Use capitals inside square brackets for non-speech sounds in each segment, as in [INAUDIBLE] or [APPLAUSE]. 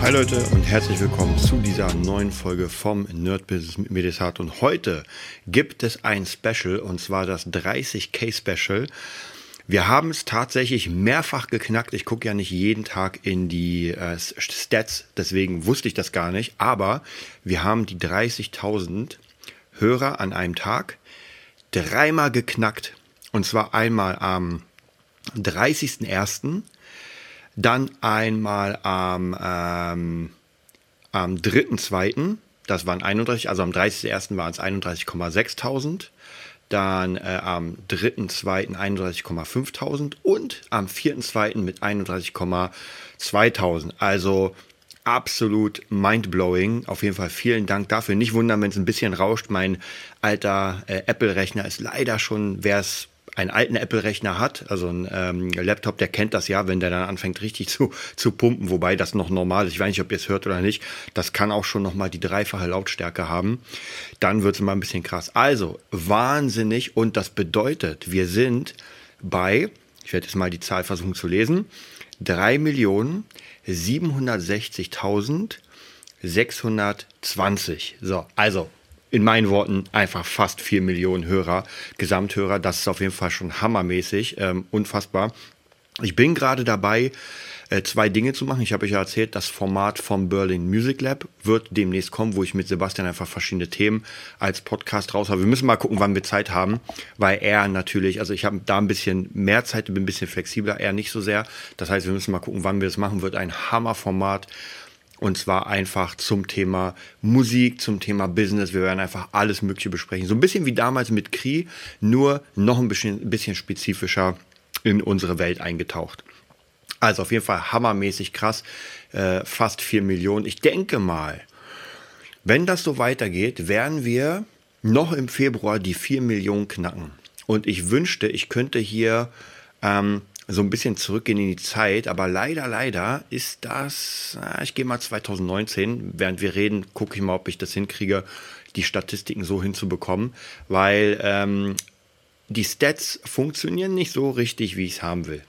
Hi Leute und herzlich willkommen zu dieser neuen Folge vom Nerd Business mit Medisat. Und heute gibt es ein Special und zwar das 30k Special. Wir haben es tatsächlich mehrfach geknackt. Ich gucke ja nicht jeden Tag in die äh, Stats, deswegen wusste ich das gar nicht. Aber wir haben die 30.000 Hörer an einem Tag dreimal geknackt. Und zwar einmal am 30.01., dann einmal am, ähm, am 3.2., das waren 31, also am 30.01. waren es 31,6.000. Dann äh, am 3.2. 31,5.000 und am 4.2. mit 31,2.000. Also absolut mindblowing. Auf jeden Fall vielen Dank dafür. Nicht wundern, wenn es ein bisschen rauscht. Mein alter äh, Apple-Rechner ist leider schon, wer es einen alten Apple-Rechner hat, also ein ähm, Laptop, der kennt das ja, wenn der dann anfängt richtig [LAUGHS] zu, zu pumpen, wobei das noch normal ist. Ich weiß nicht, ob ihr es hört oder nicht. Das kann auch schon nochmal die dreifache Lautstärke haben. Dann wird es mal ein bisschen krass. Also, wahnsinnig. Und das bedeutet, wir sind bei, ich werde jetzt mal die Zahl versuchen zu lesen, 3.760.620. So, also in meinen Worten einfach fast vier Millionen Hörer, Gesamthörer. Das ist auf jeden Fall schon hammermäßig, ähm, unfassbar. Ich bin gerade dabei, äh, zwei Dinge zu machen. Ich habe euch ja erzählt, das Format vom Berlin Music Lab wird demnächst kommen, wo ich mit Sebastian einfach verschiedene Themen als Podcast raus habe. Wir müssen mal gucken, wann wir Zeit haben, weil er natürlich, also ich habe da ein bisschen mehr Zeit, bin ein bisschen flexibler, er nicht so sehr. Das heißt, wir müssen mal gucken, wann wir das machen. Wird ein Hammerformat und zwar einfach zum Thema Musik, zum Thema Business. Wir werden einfach alles Mögliche besprechen. So ein bisschen wie damals mit Kri, nur noch ein bisschen, bisschen spezifischer in unsere Welt eingetaucht. Also auf jeden Fall hammermäßig krass. Äh, fast vier Millionen. Ich denke mal, wenn das so weitergeht, werden wir noch im Februar die vier Millionen knacken. Und ich wünschte, ich könnte hier ähm, so ein bisschen zurückgehen in die Zeit, aber leider, leider ist das, ich gehe mal 2019, während wir reden, gucke ich mal, ob ich das hinkriege, die Statistiken so hinzubekommen, weil ähm, die Stats funktionieren nicht so richtig, wie ich es haben will.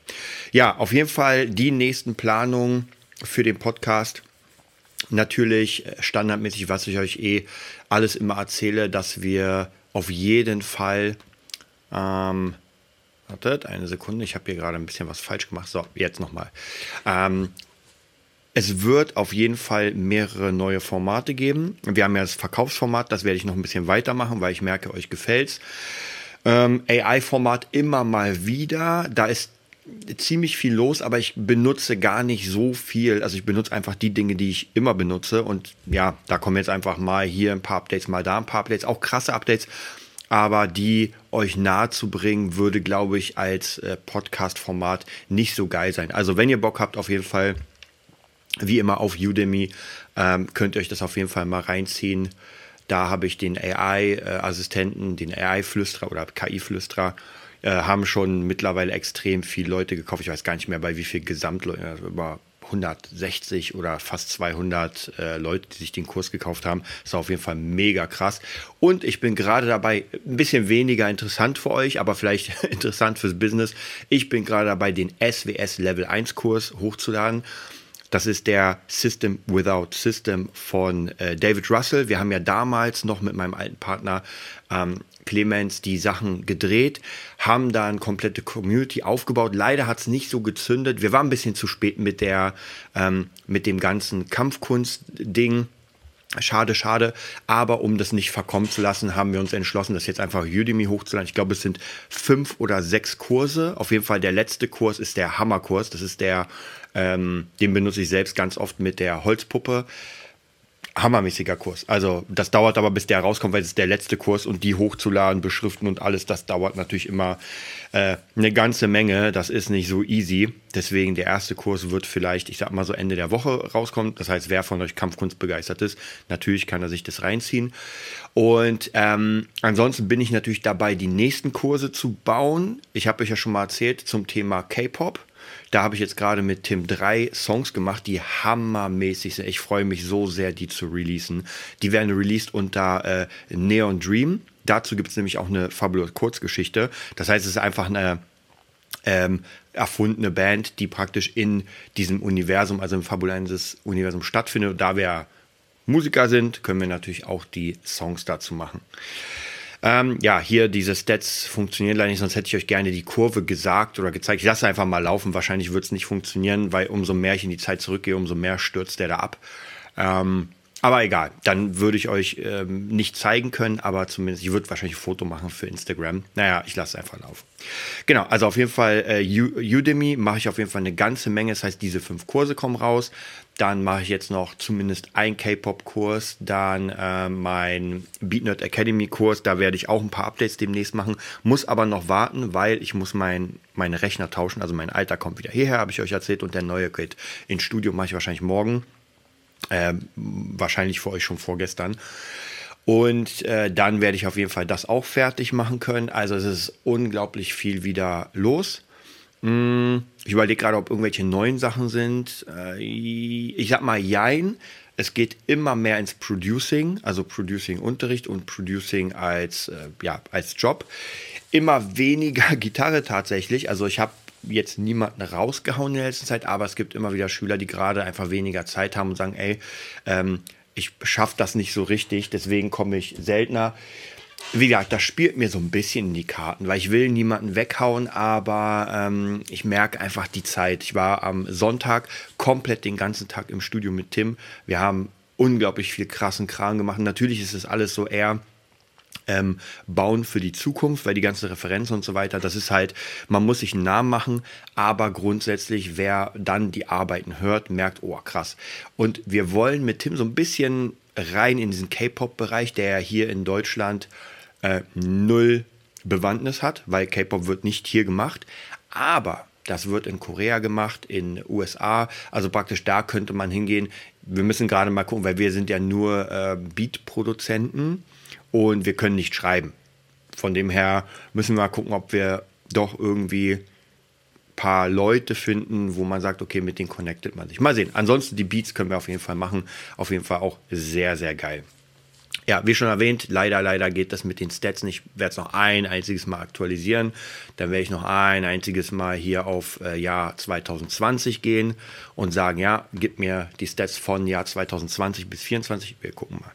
Ja, auf jeden Fall die nächsten Planungen für den Podcast. Natürlich äh, standardmäßig, was ich euch eh alles immer erzähle, dass wir auf jeden Fall ähm, Wartet, eine Sekunde, ich habe hier gerade ein bisschen was falsch gemacht. So, jetzt nochmal. Ähm, es wird auf jeden Fall mehrere neue Formate geben. Wir haben ja das Verkaufsformat, das werde ich noch ein bisschen weitermachen, weil ich merke, euch gefällt's. Ähm, AI-Format immer mal wieder. Da ist ziemlich viel los, aber ich benutze gar nicht so viel. Also ich benutze einfach die Dinge, die ich immer benutze. Und ja, da kommen jetzt einfach mal hier ein paar Updates, mal da ein paar Updates, auch krasse Updates aber die euch nahe zu bringen, würde, glaube ich, als äh, Podcast-Format nicht so geil sein. Also wenn ihr Bock habt, auf jeden Fall, wie immer auf Udemy, ähm, könnt ihr euch das auf jeden Fall mal reinziehen. Da habe ich den AI-Assistenten, den AI-Flüsterer oder KI-Flüsterer, äh, haben schon mittlerweile extrem viele Leute gekauft. Ich weiß gar nicht mehr, bei wie viel Gesamtleute, also über 160 oder fast 200 äh, Leute, die sich den Kurs gekauft haben. Das ist auf jeden Fall mega krass. Und ich bin gerade dabei, ein bisschen weniger interessant für euch, aber vielleicht [LAUGHS] interessant fürs Business. Ich bin gerade dabei, den SWS Level 1 Kurs hochzuladen. Das ist der System Without System von äh, David Russell. Wir haben ja damals noch mit meinem alten Partner ähm, Clemens die Sachen gedreht, haben da eine komplette Community aufgebaut. Leider hat es nicht so gezündet. Wir waren ein bisschen zu spät mit der, ähm, mit dem ganzen Kampfkunst-Ding. Schade, schade. Aber um das nicht verkommen zu lassen, haben wir uns entschlossen, das jetzt einfach Udemy hochzuladen. Ich glaube, es sind fünf oder sechs Kurse. Auf jeden Fall der letzte Kurs ist der Hammerkurs. Das ist der, ähm, den benutze ich selbst ganz oft mit der Holzpuppe hammermäßiger Kurs. Also das dauert aber, bis der rauskommt, weil es ist der letzte Kurs und die hochzuladen, beschriften und alles, das dauert natürlich immer äh, eine ganze Menge. Das ist nicht so easy. Deswegen der erste Kurs wird vielleicht, ich sag mal so Ende der Woche rauskommen. Das heißt, wer von euch Kampfkunst begeistert ist, natürlich kann er sich das reinziehen. Und ähm, ansonsten bin ich natürlich dabei, die nächsten Kurse zu bauen. Ich habe euch ja schon mal erzählt zum Thema K-Pop. Da habe ich jetzt gerade mit Tim drei Songs gemacht, die hammermäßig sind. Ich freue mich so sehr, die zu releasen. Die werden released unter äh, Neon Dream. Dazu gibt es nämlich auch eine fabulous Kurzgeschichte. Das heißt, es ist einfach eine ähm, erfundene Band, die praktisch in diesem Universum, also im fabulenses Universum stattfindet. Und da wir Musiker sind, können wir natürlich auch die Songs dazu machen. Ähm, ja, hier diese Stats funktionieren leider nicht, sonst hätte ich euch gerne die Kurve gesagt oder gezeigt. Ich lasse einfach mal laufen. Wahrscheinlich wird es nicht funktionieren, weil umso mehr ich in die Zeit zurückgehe, umso mehr stürzt der da ab. Ähm, aber egal, dann würde ich euch ähm, nicht zeigen können, aber zumindest, ich würde wahrscheinlich ein Foto machen für Instagram. Naja, ich lasse es einfach laufen. Genau, also auf jeden Fall äh, Udemy mache ich auf jeden Fall eine ganze Menge. Das heißt, diese fünf Kurse kommen raus. Dann mache ich jetzt noch zumindest einen K-Pop-Kurs, dann äh, mein BeatNerd Academy-Kurs. Da werde ich auch ein paar Updates demnächst machen. Muss aber noch warten, weil ich muss mein, meine Rechner tauschen. Also mein alter kommt wieder hierher, habe ich euch erzählt. Und der neue geht ins Studio, mache ich wahrscheinlich morgen. Äh, wahrscheinlich für euch schon vorgestern. Und äh, dann werde ich auf jeden Fall das auch fertig machen können. Also es ist unglaublich viel wieder los. Hm, ich überlege gerade, ob irgendwelche neuen Sachen sind. Äh, ich sag mal, jein. Es geht immer mehr ins Producing, also Producing-Unterricht und Producing als, äh, ja, als Job. Immer weniger [LAUGHS] Gitarre tatsächlich. Also ich habe jetzt niemanden rausgehauen in der letzten Zeit, aber es gibt immer wieder Schüler, die gerade einfach weniger Zeit haben und sagen, ey, ähm, ich schaffe das nicht so richtig, deswegen komme ich seltener wie gesagt, das spielt mir so ein bisschen in die Karten, weil ich will niemanden weghauen, aber ähm, ich merke einfach die Zeit. Ich war am Sonntag komplett den ganzen Tag im Studio mit Tim. Wir haben unglaublich viel krassen Kram gemacht. Natürlich ist es alles so eher ähm, bauen für die Zukunft, weil die ganze Referenz und so weiter, das ist halt, man muss sich einen Namen machen, aber grundsätzlich, wer dann die Arbeiten hört, merkt, oh krass. Und wir wollen mit Tim so ein bisschen rein in diesen K-Pop-Bereich, der ja hier in Deutschland äh, null Bewandtnis hat, weil K-Pop wird nicht hier gemacht. Aber das wird in Korea gemacht, in USA. Also praktisch da könnte man hingehen. Wir müssen gerade mal gucken, weil wir sind ja nur äh, Beat-Produzenten und wir können nicht schreiben. Von dem her müssen wir mal gucken, ob wir doch irgendwie paar Leute finden, wo man sagt, okay, mit denen connectet man sich. Mal sehen. Ansonsten die Beats können wir auf jeden Fall machen. Auf jeden Fall auch sehr, sehr geil. Ja, wie schon erwähnt, leider, leider geht das mit den Stats nicht. Ich werde es noch ein einziges Mal aktualisieren. Dann werde ich noch ein einziges Mal hier auf äh, Jahr 2020 gehen und sagen, ja, gib mir die Stats von Jahr 2020 bis 2024. Wir gucken mal.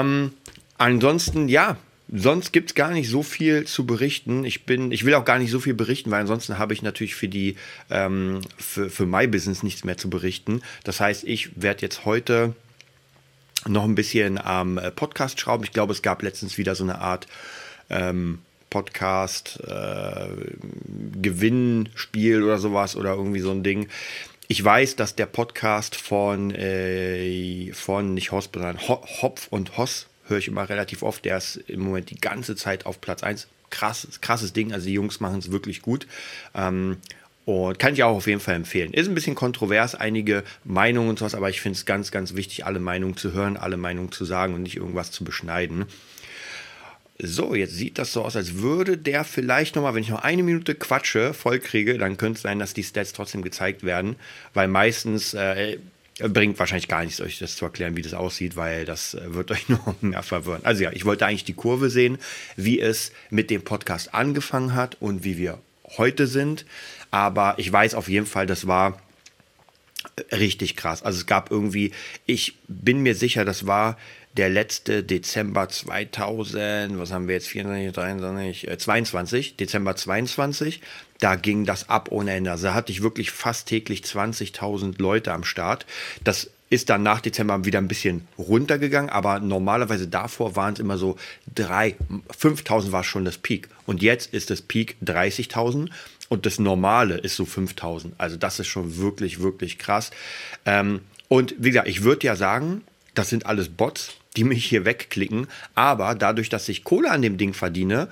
Ähm, ansonsten, ja, sonst gibt es gar nicht so viel zu berichten. Ich bin, ich will auch gar nicht so viel berichten, weil ansonsten habe ich natürlich für die, ähm, für, für My Business nichts mehr zu berichten. Das heißt, ich werde jetzt heute noch ein bisschen am Podcast schrauben. Ich glaube, es gab letztens wieder so eine Art ähm, Podcast äh, Gewinnspiel oder sowas oder irgendwie so ein Ding. Ich weiß, dass der Podcast von, äh, von nicht Hoss, sondern Hopf und Hoss höre ich immer relativ oft. Der ist im Moment die ganze Zeit auf Platz 1. Krasses, krasses Ding. Also die Jungs machen es wirklich gut. Ähm, und kann ich auch auf jeden Fall empfehlen. Ist ein bisschen kontrovers, einige Meinungen und sowas, aber ich finde es ganz, ganz wichtig, alle Meinungen zu hören, alle Meinungen zu sagen und nicht irgendwas zu beschneiden. So, jetzt sieht das so aus, als würde der vielleicht nochmal, wenn ich noch eine Minute quatsche, voll kriege, dann könnte es sein, dass die Stats trotzdem gezeigt werden, weil meistens äh, Bringt wahrscheinlich gar nichts, euch das zu erklären, wie das aussieht, weil das äh, wird [LAUGHS] euch nur mehr verwirren. Also ja, ich wollte eigentlich die Kurve sehen, wie es mit dem Podcast angefangen hat und wie wir heute sind. Aber ich weiß auf jeden Fall, das war richtig krass. Also es gab irgendwie, ich bin mir sicher, das war der letzte Dezember 2000, was haben wir jetzt, 24, 23, äh, 22, Dezember 22, da ging das ab ohne Ende. Also da hatte ich wirklich fast täglich 20.000 Leute am Start. Das ist dann nach Dezember wieder ein bisschen runtergegangen, aber normalerweise davor waren es immer so 3, 5.000 war schon das Peak. Und jetzt ist das Peak 30.000 und das Normale ist so 5.000. Also das ist schon wirklich, wirklich krass. Ähm, und wie gesagt, ich würde ja sagen, das sind alles Bots, die mich hier wegklicken. Aber dadurch, dass ich Kohle an dem Ding verdiene,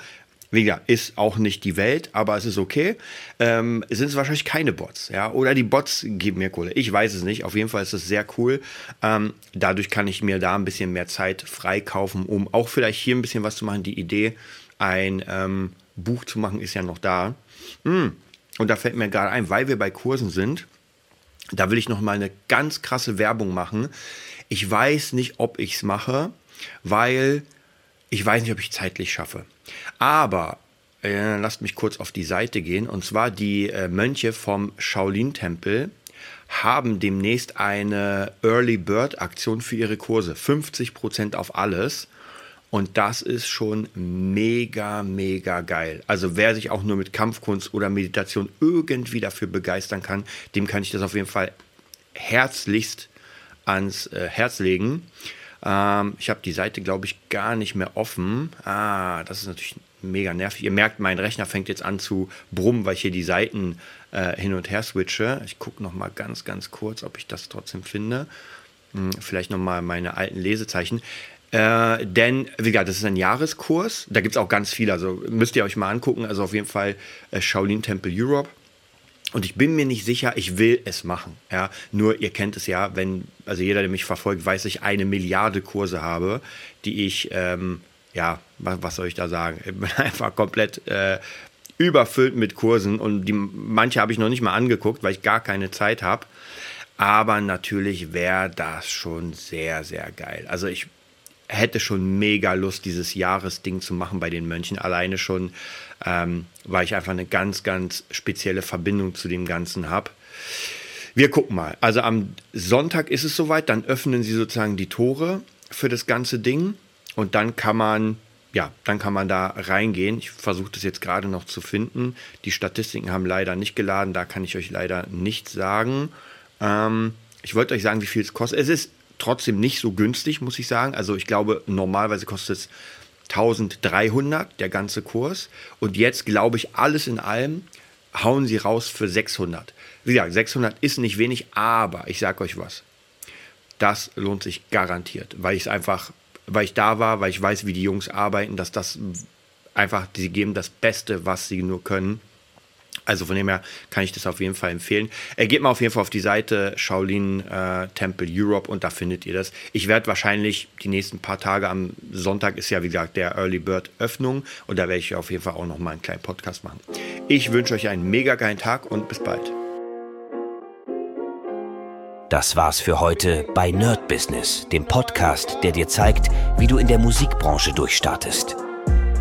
wie gesagt, ist auch nicht die Welt, aber es ist okay. Ähm, sind es wahrscheinlich keine Bots, ja? Oder die Bots geben mir Kohle. Ich weiß es nicht. Auf jeden Fall ist es sehr cool. Ähm, dadurch kann ich mir da ein bisschen mehr Zeit freikaufen, um auch vielleicht hier ein bisschen was zu machen. Die Idee, ein ähm, Buch zu machen, ist ja noch da. Mm. Und da fällt mir gerade ein, weil wir bei Kursen sind, da will ich noch mal eine ganz krasse Werbung machen. Ich weiß nicht, ob ich es mache, weil ich weiß nicht, ob ich zeitlich schaffe. Aber äh, lasst mich kurz auf die Seite gehen. Und zwar die äh, Mönche vom Shaolin-Tempel haben demnächst eine Early Bird Aktion für ihre Kurse. 50% auf alles. Und das ist schon mega, mega geil. Also wer sich auch nur mit Kampfkunst oder Meditation irgendwie dafür begeistern kann, dem kann ich das auf jeden Fall herzlichst ans äh, Herz legen. Ähm, ich habe die Seite, glaube ich, gar nicht mehr offen. Ah, das ist natürlich mega nervig. Ihr merkt, mein Rechner fängt jetzt an zu brummen, weil ich hier die Seiten äh, hin und her switche. Ich gucke noch mal ganz, ganz kurz, ob ich das trotzdem finde. Hm, vielleicht noch mal meine alten Lesezeichen. Äh, denn, wie gesagt, das ist ein Jahreskurs. Da gibt es auch ganz viele. Also müsst ihr euch mal angucken. Also auf jeden Fall äh, Shaolin Temple Europe. Und ich bin mir nicht sicher, ich will es machen. Ja, nur ihr kennt es ja, wenn, also jeder, der mich verfolgt, weiß, ich eine Milliarde Kurse habe, die ich, ähm, ja, was, soll ich da sagen? Ich bin [LAUGHS] einfach komplett äh, überfüllt mit Kursen und die, manche habe ich noch nicht mal angeguckt, weil ich gar keine Zeit habe. Aber natürlich wäre das schon sehr, sehr geil. Also ich hätte schon mega Lust, dieses Jahresding zu machen bei den Mönchen. Alleine schon, ähm, weil ich einfach eine ganz, ganz spezielle Verbindung zu dem Ganzen habe. Wir gucken mal. Also am Sonntag ist es soweit, dann öffnen sie sozusagen die Tore für das ganze Ding und dann kann man, ja, dann kann man da reingehen. Ich versuche das jetzt gerade noch zu finden. Die Statistiken haben leider nicht geladen, da kann ich euch leider nichts sagen. Ähm, ich wollte euch sagen, wie viel es kostet. Es ist trotzdem nicht so günstig, muss ich sagen. Also ich glaube, normalerweise kostet es 1300 der ganze Kurs. Und jetzt glaube ich, alles in allem hauen sie raus für 600. Wie gesagt, 600 ist nicht wenig, aber ich sage euch was. Das lohnt sich garantiert, weil ich es einfach, weil ich da war, weil ich weiß, wie die Jungs arbeiten, dass das einfach, sie geben das Beste, was sie nur können. Also von dem her kann ich das auf jeden Fall empfehlen. Äh, geht mal auf jeden Fall auf die Seite Shaolin äh, Temple Europe und da findet ihr das. Ich werde wahrscheinlich die nächsten paar Tage am Sonntag ist ja wie gesagt der Early Bird Öffnung und da werde ich auf jeden Fall auch noch mal einen kleinen Podcast machen. Ich wünsche euch einen mega geilen Tag und bis bald. Das war's für heute bei Nerd Business, dem Podcast, der dir zeigt, wie du in der Musikbranche durchstartest.